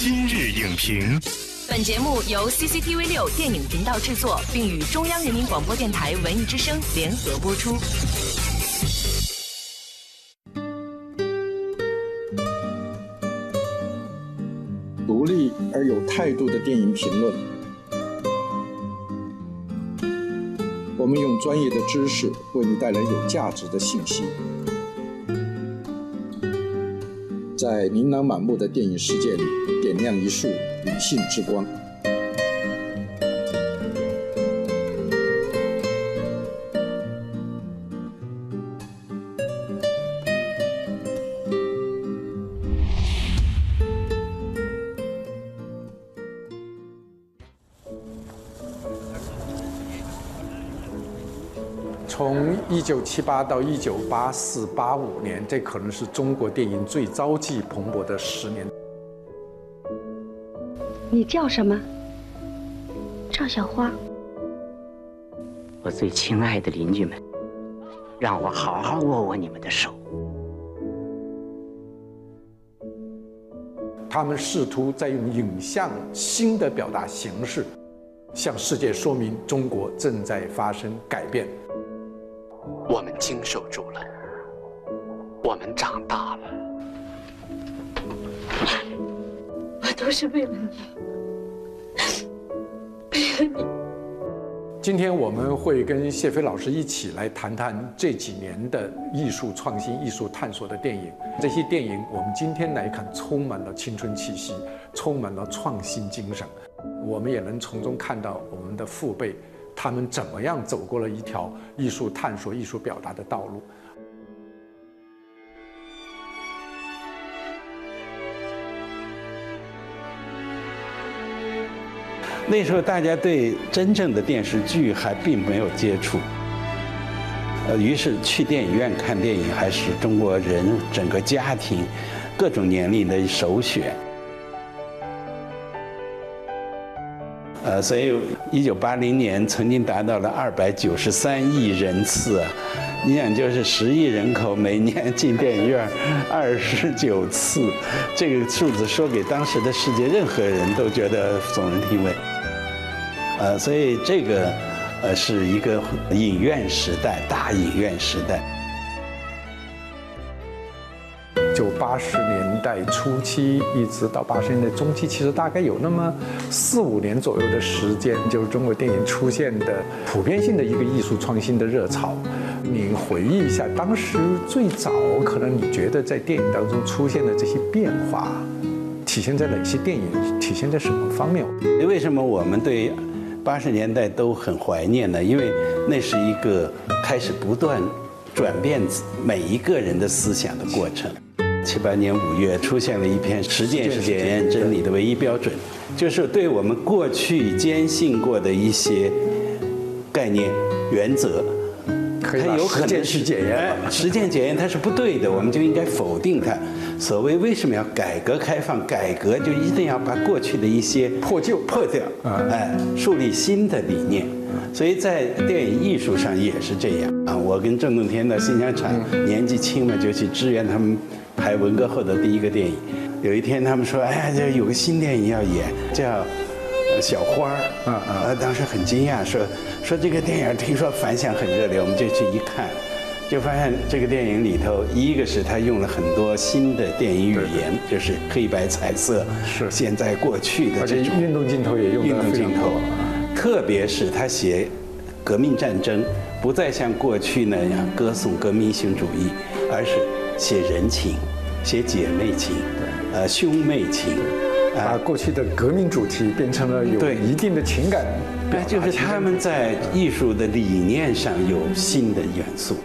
今日影评，本节目由 CCTV 六电影频道制作，并与中央人民广播电台文艺之声联合播出。独立而有态度的电影评论，我们用专业的知识为你带来有价值的信息。在琳琅满目的电影世界里，点亮一束理性之光。从一九七八到一九八四八五年，这可能是中国电影最朝气蓬勃的十年。你叫什么？赵小花。我最亲爱的邻居们，让我好好握握你们的手。他们试图在用影像新的表达形式，向世界说明中国正在发生改变。我们经受住了，我们长大了。我都是为了你，为了你。今天我们会跟谢飞老师一起来谈谈这几年的艺术创新、艺术探索的电影。这些电影，我们今天来看，充满了青春气息，充满了创新精神。我们也能从中看到我们的父辈。他们怎么样走过了一条艺术探索、艺术表达的道路？那时候大家对真正的电视剧还并没有接触，呃，于是去电影院看电影还是中国人整个家庭各种年龄的首选。呃，所以一九八零年曾经达到了二百九十三亿人次，你想就是十亿人口每年进电影院二十九次，这个数字说给当时的世界任何人都觉得耸人听闻。呃，所以这个呃是一个影院时代，大影院时代。就八十年代初期一直到八十年代中期，其实大概有那么四五年左右的时间，就是中国电影出现的普遍性的一个艺术创新的热潮。你回忆一下，当时最早可能你觉得在电影当中出现的这些变化，体现在哪些电影？体现在什么方面？为什么我们对八十年代都很怀念呢？因为那是一个开始不断转变每一个人的思想的过程。七八年五月，出现了一篇“实践是检验真理的唯一标准”，就是对我们过去坚信过的一些概念、原则，它有可能是检验。实践检验它是不对的，我们就应该否定它。所谓为什么要改革开放？改革就一定要把过去的一些破旧破掉，哎，树立新的理念。所以在电影艺术上也是这样啊。我跟郑洞天到新疆场年纪轻嘛，就去支援他们。拍文革后的第一个电影，有一天他们说：“哎呀，这有个新电影要演，叫《小花儿》。”啊啊！当时很惊讶，说说这个电影听说反响很热烈，我们就去一看，就发现这个电影里头，一个是他用了很多新的电影语言，就是黑白彩色，是现在过去的这种运动镜头也用运动镜头，特别是他写革命战争，不再像过去那样歌颂革命性主义，而是。写人情，写姐妹情，呃，兄妹情，把过去的革命主题变成了有一定的情感，那，就是他们在艺术的理念上有新的元素。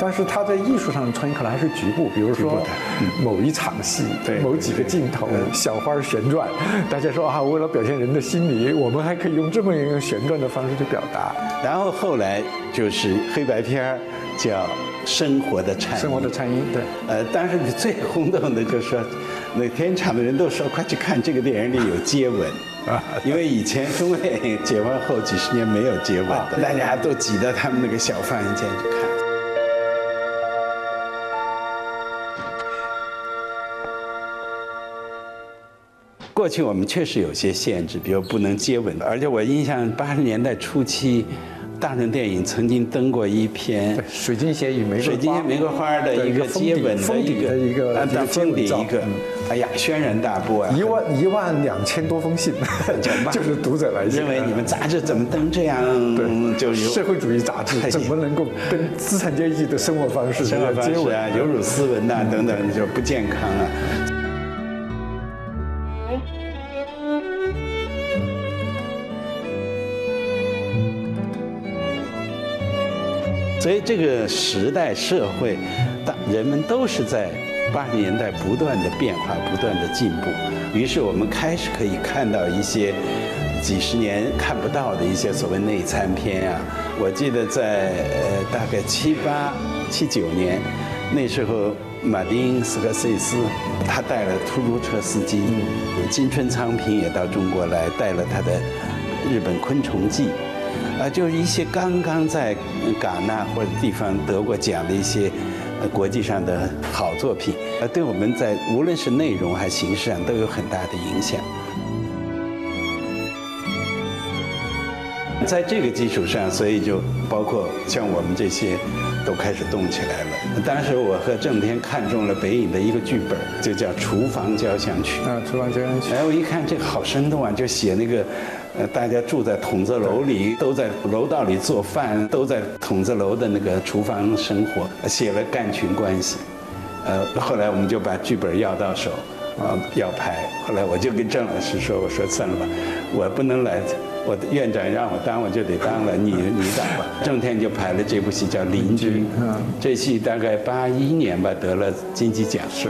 但是他在艺术上的创新可能还是局部，比如说某一场戏，某几个镜头，小花旋转，大家说啊，为了表现人的心理，我们还可以用这么一个旋转的方式去表达。然后后来就是黑白片儿叫《生活的颤音》。生活的颤音，对。呃，当时最轰动的就是说，那片场的人都说快去看这个电影里有接吻啊，因为以前中国电影解放后几十年没有接吻的，大家都挤到他们那个小放映间去看。过去我们确实有些限制，比如不能接吻，而且我印象八十年代初期。大众电影曾经登过一篇《水晶鞋与玫瑰水晶玫瑰花的一个接吻的一个一个封底一个，哎呀，轩然大波啊！一万一万两千多封信，就是读者来认为你们杂志怎么登这样？对，就是社会主义杂志 怎么能够跟资产阶级的生活方式、生活方式啊，有辱斯文呐等等，就不健康啊。所以这个时代社会，大人们都是在八十年代不断的变化、不断的进步。于是我们开始可以看到一些几十年看不到的一些所谓内参片啊。我记得在呃大概七八七九年，那时候马丁斯科塞斯他带了出租车司机，金春昌平也到中国来带了他的日本昆虫记。啊，就是一些刚刚在戛纳或者地方得过奖的一些国际上的好作品，呃，对我们在无论是内容还是形式上都有很大的影响。在这个基础上，所以就包括像我们这些都开始动起来了。当时我和郑天看中了北影的一个剧本，就叫《厨房交响曲》。啊，《厨房交响曲》。哎，我一看这个好生动啊，就写那个。呃，大家住在筒子楼里，都在楼道里做饭，都在筒子楼的那个厨房生活，写了干群关系。呃，后来我们就把剧本要到手，啊，要拍。后来我就跟郑老师说：“我说算了吧，我不能来，我的院长让我当，我就得当了，你 你当吧。”郑天就拍了这部戏叫《邻居》，这戏大概八一年吧得了金鸡奖。是，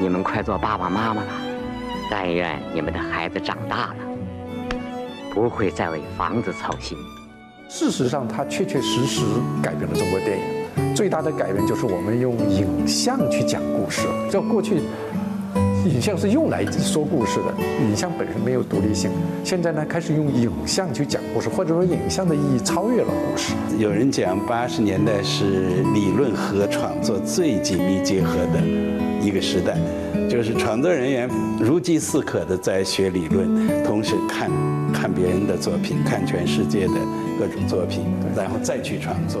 你们快做爸爸妈妈了，但愿你们的孩子长大了。不会再为房子操心。事实上，它确确实实改变了中国电影。最大的改变就是我们用影像去讲故事。这过去，影像是用来说故事的，影像本身没有独立性。现在呢，开始用影像去讲故事，或者说影像的意义超越了故事。有人讲，八十年代是理论和创作最紧密结合的一个时代，就是创作人员如饥似渴的在学理论，同时看。看别人的作品，看全世界的各种作品，然后再去创作。